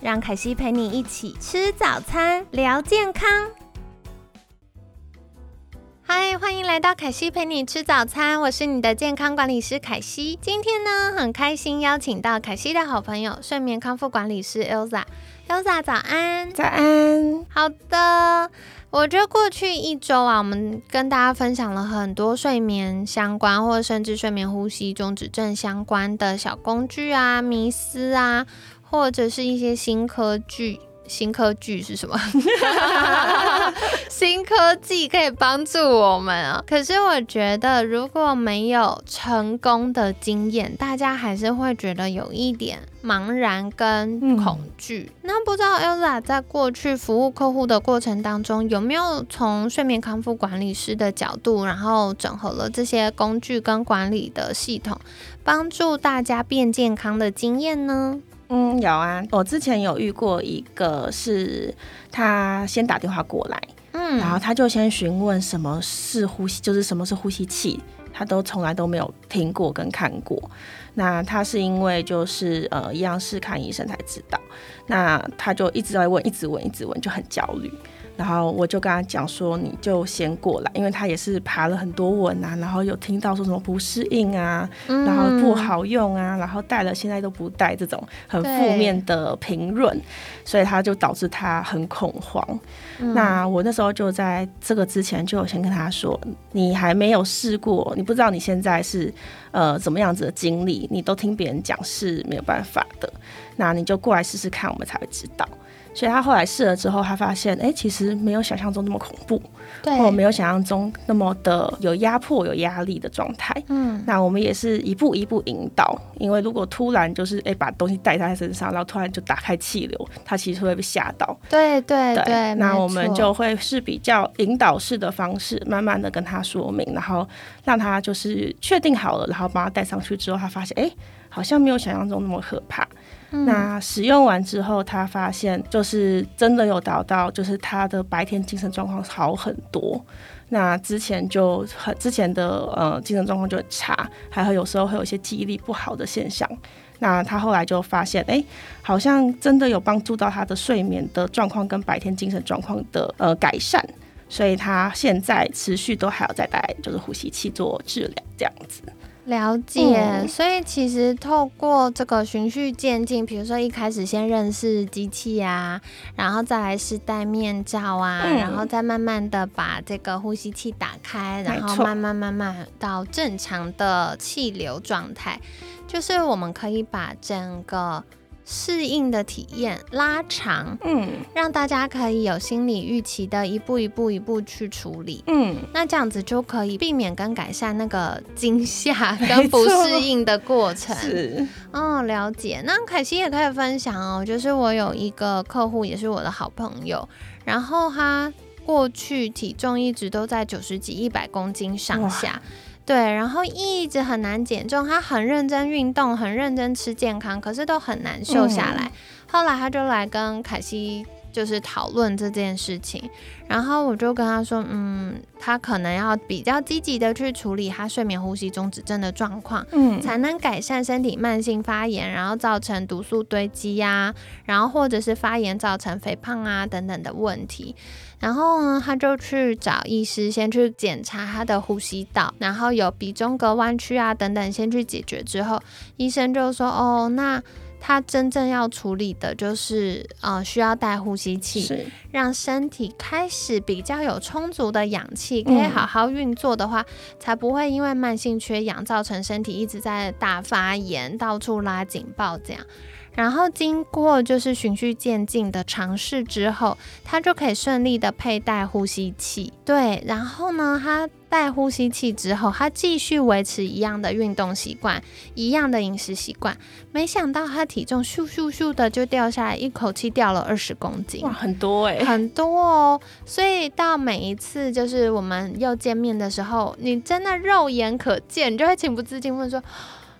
让凯西陪你一起吃早餐，聊健康。嗨，欢迎来到凯西陪你吃早餐，我是你的健康管理师凯西。今天呢，很开心邀请到凯西的好朋友，睡眠康复管理师 Elsa。Elsa，早安！早安。好的，我觉得过去一周啊，我们跟大家分享了很多睡眠相关，或者甚至睡眠呼吸中止症相关的小工具啊、迷思啊。或者是一些新科技，新科技是什么？新科技可以帮助我们啊。可是我觉得，如果没有成功的经验，大家还是会觉得有一点茫然跟恐惧。那不知道 Elsa 在过去服务客户的过程当中，有没有从睡眠康复管理师的角度，然后整合了这些工具跟管理的系统，帮助大家变健康的经验呢？嗯，有啊，我之前有遇过一个，是他先打电话过来，嗯，然后他就先询问什么是呼吸，就是什么是呼吸器，他都从来都没有听过跟看过。那他是因为就是呃，一样是看医生才知道，那他就一直在问，一直问，一直问，就很焦虑。然后我就跟他讲说，你就先过来，因为他也是爬了很多文啊，然后有听到说什么不适应啊，然后不好用啊，然后戴了现在都不戴这种很负面的评论，所以他就导致他很恐慌。那我那时候就在这个之前就先跟他说，你还没有试过，你不知道你现在是呃怎么样子的经历，你都听别人讲是没有办法的，那你就过来试试看，我们才会知道。所以他后来试了之后，他发现，哎，其实没有想象中那么恐怖，对，或没有想象中那么的有压迫、有压力的状态。嗯，那我们也是一步一步引导，因为如果突然就是哎把东西带在身上，然后突然就打开气流，他其实会被吓到。对对对，那我们就会是比较引导式的方式，慢慢的跟他说明，然后让他就是确定好了，然后把他带上去之后，他发现，哎，好像没有想象中那么可怕。那使用完之后，他发现就是真的有达到，就是他的白天精神状况好很多。那之前就很之前的呃精神状况就很差，还会有时候会有一些记忆力不好的现象。那他后来就发现，哎，好像真的有帮助到他的睡眠的状况跟白天精神状况的呃改善。所以他现在持续都还要再戴就是呼吸器做治疗这样子。了解，所以其实透过这个循序渐进，比如说一开始先认识机器啊，然后再来是戴面罩啊，然后再慢慢的把这个呼吸器打开，然后慢慢慢慢到正常的气流状态，就是我们可以把整个。适应的体验拉长，嗯，让大家可以有心理预期的一步一步一步去处理，嗯，那这样子就可以避免跟改善那个惊吓跟不适应的过程。是，哦，了解。那凯西也可以分享哦，就是我有一个客户，也是我的好朋友，然后他过去体重一直都在九十几、一百公斤上下。对，然后一直很难减重，他很认真运动，很认真吃健康，可是都很难瘦下来。后来他就来跟凯西就是讨论这件事情，然后我就跟他说，嗯，他可能要比较积极的去处理他睡眠呼吸中止症的状况，嗯，才能改善身体慢性发炎，然后造成毒素堆积呀，然后或者是发炎造成肥胖啊等等的问题。然后呢，他就去找医师，先去检查他的呼吸道，然后有鼻中隔弯曲啊等等，先去解决之后，医生就说：“哦，那他真正要处理的就是呃，需要带呼吸器，让身体开始比较有充足的氧气，可以好好运作的话，才不会因为慢性缺氧造成身体一直在大发炎，到处拉警报这样。”然后经过就是循序渐进的尝试之后，他就可以顺利的佩戴呼吸器。对，然后呢，他戴呼吸器之后，他继续维持一样的运动习惯，一样的饮食习惯，没想到他体重咻咻咻的就掉下来，一口气掉了二十公斤，哇，很多哎，很多哦。所以到每一次就是我们又见面的时候，你真的肉眼可见，你就会情不自禁问说。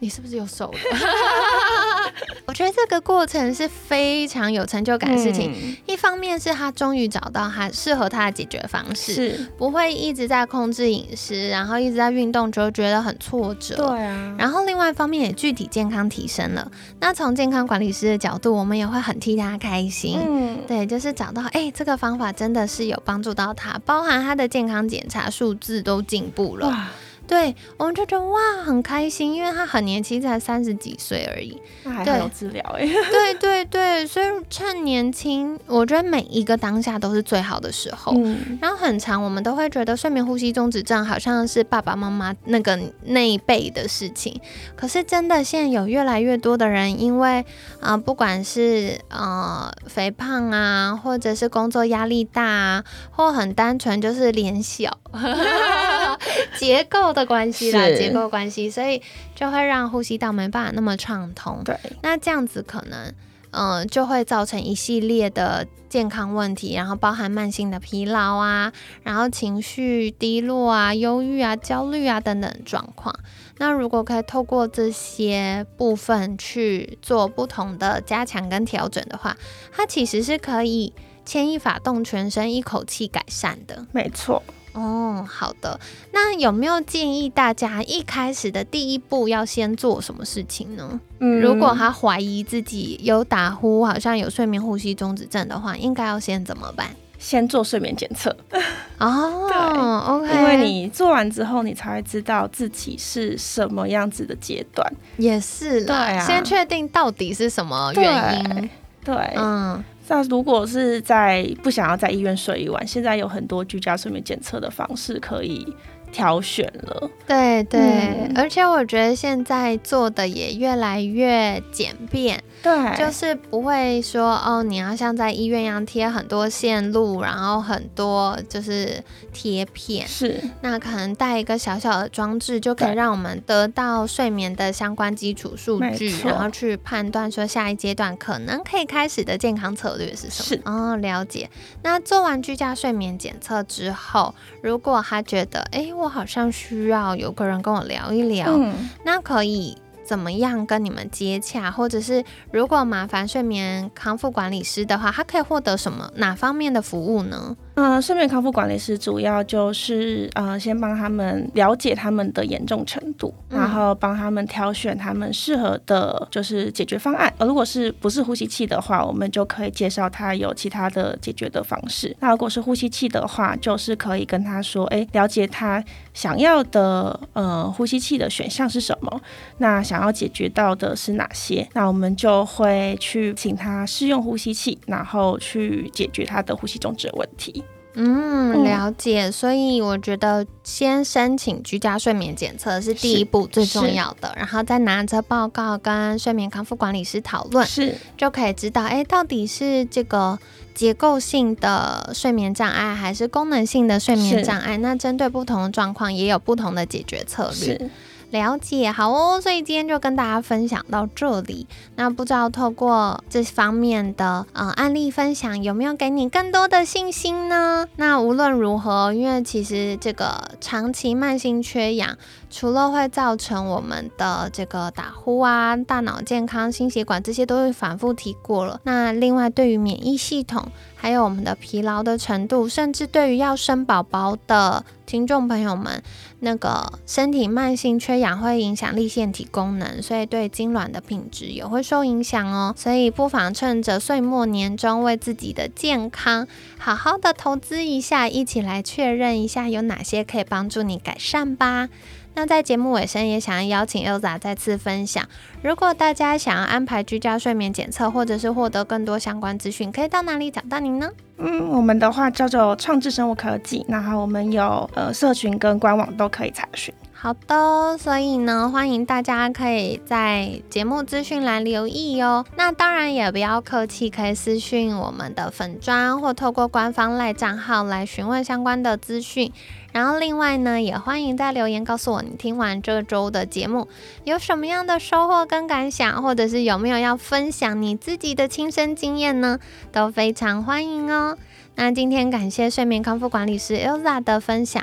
你是不是有瘦了？我觉得这个过程是非常有成就感的事情。一方面是他终于找到他适合他的解决方式，是不会一直在控制饮食，然后一直在运动，就觉得很挫折。对啊。然后另外一方面也具体健康提升了。那从健康管理师的角度，我们也会很替他开心。嗯，对，就是找到哎，这个方法真的是有帮助到他，包含他的健康检查数字都进步了。对，我们就觉得哇，很开心，因为他很年轻，才三十几岁而已，那还有治疗哎。对对对，所以趁年轻，我觉得每一个当下都是最好的时候。嗯。然后很长，我们都会觉得睡眠呼吸中止症好像是爸爸妈妈那个那一辈的事情，可是真的现在有越来越多的人，因为啊，不管是呃肥胖啊，或者是工作压力大啊，或很单纯就是脸小，结构的。关系啦，结构关系，所以就会让呼吸道没办法那么畅通。对，那这样子可能，嗯，就会造成一系列的健康问题，然后包含慢性的疲劳啊，然后情绪低落啊、忧郁啊、焦虑啊等等状况。那如果可以透过这些部分去做不同的加强跟调整的话，它其实是可以牵一发动全身，一口气改善的。没错。哦，好的。那有没有建议大家一开始的第一步要先做什么事情呢？嗯，如果他怀疑自己有打呼，好像有睡眠呼吸中止症的话，应该要先怎么办？先做睡眠检测。哦，对，OK。因为你做完之后，你才会知道自己是什么样子的阶段。也是，对啊。先确定到底是什么原因。对，嗯。那如果是在不想要在医院睡一晚，现在有很多居家睡眠检测的方式可以挑选了。对对，而且我觉得现在做的也越来越简便。对，就是不会说哦，你要像在医院一样贴很多线路，然后很多就是贴片。是，那可能带一个小小的装置，就可以让我们得到睡眠的相关基础数据，然后去判断说下一阶段可能可以开始的健康策略是什么。是，哦，了解。那做完居家睡眠检测之后，如果他觉得，哎，我好像需要有个人跟我聊一聊，那可以。怎么样跟你们接洽，或者是如果麻烦睡眠康复管理师的话，他可以获得什么哪方面的服务呢？嗯，睡眠康复管理师主要就是呃，先帮他们了解他们的严重程度，然后帮他们挑选他们适合的，就是解决方案。而如果是不是呼吸器的话，我们就可以介绍他有其他的解决的方式。那如果是呼吸器的话，就是可以跟他说，哎，了解他想要的呃呼吸器的选项是什么，那想要解决到的是哪些，那我们就会去请他试用呼吸器，然后去解决他的呼吸中止问题。嗯，了解。所以我觉得先申请居家睡眠检测是第一步最重要的，然后再拿着报告跟睡眠康复管理师讨论，是就可以知道，哎，到底是这个结构性的睡眠障碍还是功能性的睡眠障碍？那针对不同的状况，也有不同的解决策略。了解，好哦，所以今天就跟大家分享到这里。那不知道透过这方面的呃案例分享，有没有给你更多的信心呢？那无论如何，因为其实这个长期慢性缺氧，除了会造成我们的这个打呼啊、大脑健康、心血管这些都会反复提过了。那另外对于免疫系统，还有我们的疲劳的程度，甚至对于要生宝宝的听众朋友们，那个身体慢性缺氧会影响立腺体功能，所以对精卵的品质也会受影响哦。所以不妨趁着岁末年终，为自己的健康好好的投资一下，一起来确认一下有哪些可以帮助你改善吧。那在节目尾声，也想要邀请 Elsa 再次分享。如果大家想要安排居家睡眠检测，或者是获得更多相关资讯，可以到哪里找到您呢？嗯，我们的话叫做创智生物科技，然后我们有呃社群跟官网都可以查询。好的，所以呢，欢迎大家可以在节目资讯栏留意哦。那当然也不要客气，可以私讯我们的粉砖，或透过官方赖账号来询问相关的资讯。然后另外呢，也欢迎在留言告诉我，你听完这周的节目有什么样的收获跟感想，或者是有没有要分享你自己的亲身经验呢？都非常欢迎哦。那今天感谢睡眠康复管理师 Elza 的分享。